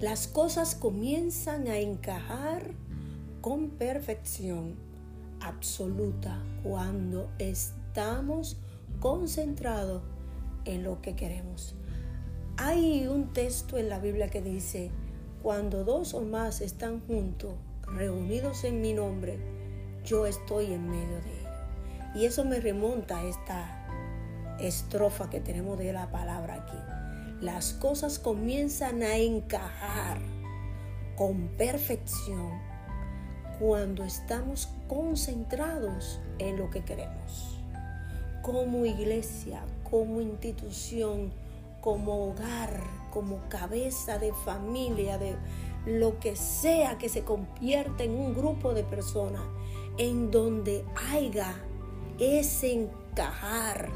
las cosas comienzan a encajar con perfección absoluta cuando estamos concentrados en lo que queremos. Hay un texto en la Biblia que dice, cuando dos o más están juntos, reunidos en mi nombre, yo estoy en medio de ellos. Y eso me remonta a esta estrofa que tenemos de la palabra aquí las cosas comienzan a encajar con perfección cuando estamos concentrados en lo que queremos. Como iglesia, como institución, como hogar, como cabeza de familia, de lo que sea que se convierta en un grupo de personas en donde haya ese encajar,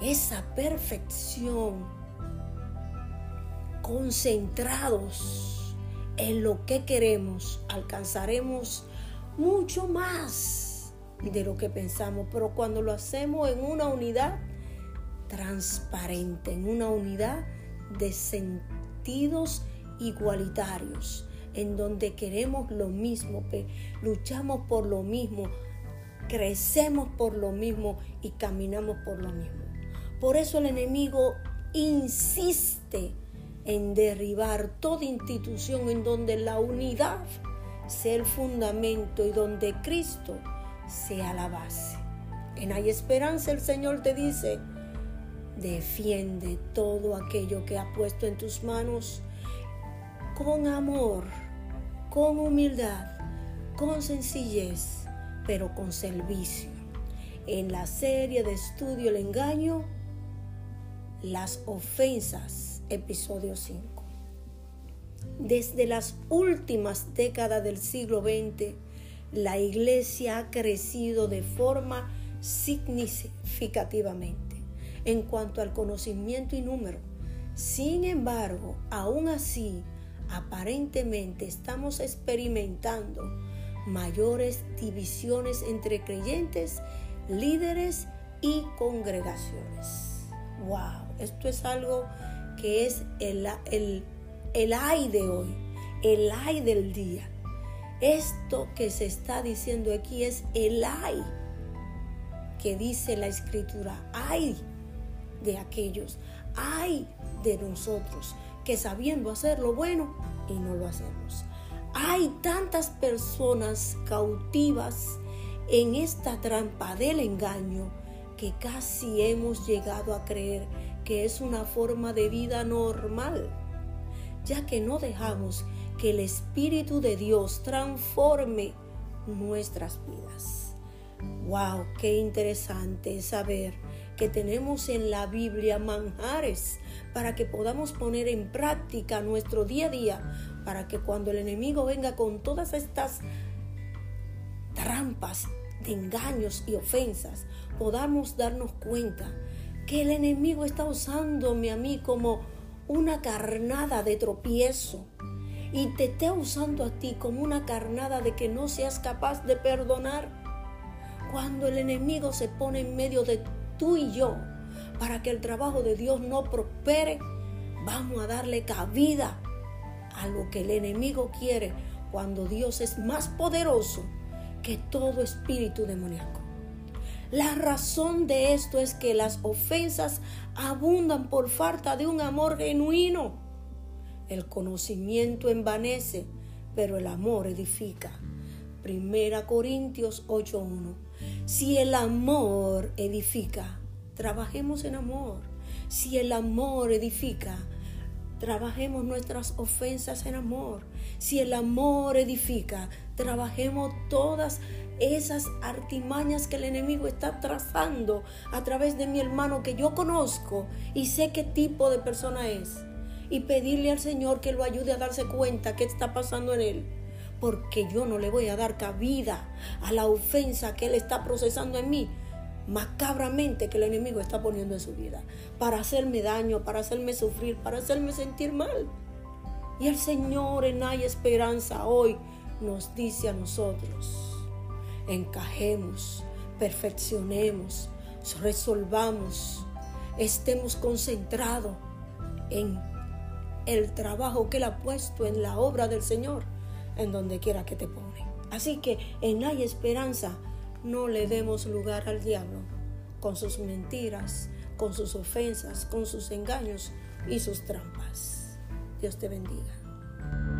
esa perfección concentrados en lo que queremos, alcanzaremos mucho más de lo que pensamos. Pero cuando lo hacemos en una unidad transparente, en una unidad de sentidos igualitarios, en donde queremos lo mismo, luchamos por lo mismo, crecemos por lo mismo y caminamos por lo mismo. Por eso el enemigo insiste en derribar toda institución en donde la unidad sea el fundamento y donde Cristo sea la base. En Hay Esperanza el Señor te dice, defiende todo aquello que ha puesto en tus manos con amor, con humildad, con sencillez, pero con servicio. En la serie de estudio El engaño, las ofensas episodio 5. Desde las últimas décadas del siglo XX, la iglesia ha crecido de forma significativamente en cuanto al conocimiento y número. Sin embargo, aún así, aparentemente estamos experimentando mayores divisiones entre creyentes, líderes y congregaciones. ¡Wow! Esto es algo que es el, el, el ay de hoy, el ay del día. Esto que se está diciendo aquí es el ay que dice la escritura. Ay de aquellos, ay de nosotros que sabiendo hacer lo bueno y no lo hacemos. Hay tantas personas cautivas en esta trampa del engaño que casi hemos llegado a creer que es una forma de vida normal, ya que no dejamos que el Espíritu de Dios transforme nuestras vidas. ¡Wow! ¡Qué interesante saber que tenemos en la Biblia manjares para que podamos poner en práctica nuestro día a día, para que cuando el enemigo venga con todas estas trampas de engaños y ofensas, podamos darnos cuenta que el enemigo está usándome a mí como una carnada de tropiezo y te está usando a ti como una carnada de que no seas capaz de perdonar. Cuando el enemigo se pone en medio de tú y yo para que el trabajo de Dios no prospere, vamos a darle cabida a lo que el enemigo quiere cuando Dios es más poderoso que todo espíritu demoníaco. La razón de esto es que las ofensas abundan por falta de un amor genuino. El conocimiento envanece, pero el amor edifica. Primera Corintios 8:1. Si el amor edifica, trabajemos en amor. Si el amor edifica, trabajemos nuestras ofensas en amor. Si el amor edifica, trabajemos todas esas artimañas que el enemigo está trazando a través de mi hermano que yo conozco y sé qué tipo de persona es. Y pedirle al Señor que lo ayude a darse cuenta qué está pasando en él. porque yo no le voy a dar cabida a la ofensa que Él está procesando en mí macabramente que el enemigo está poniendo en su vida para hacerme daño, para hacerme sufrir, para hacerme sentir mal. Y el Señor en Hay Esperanza hoy nos dice a nosotros, encajemos, perfeccionemos, resolvamos, estemos concentrados en el trabajo que Él ha puesto en la obra del Señor, en donde quiera que te pone. Así que en Hay Esperanza no le demos lugar al diablo con sus mentiras, con sus ofensas, con sus engaños y sus trampas. Dios te bendiga.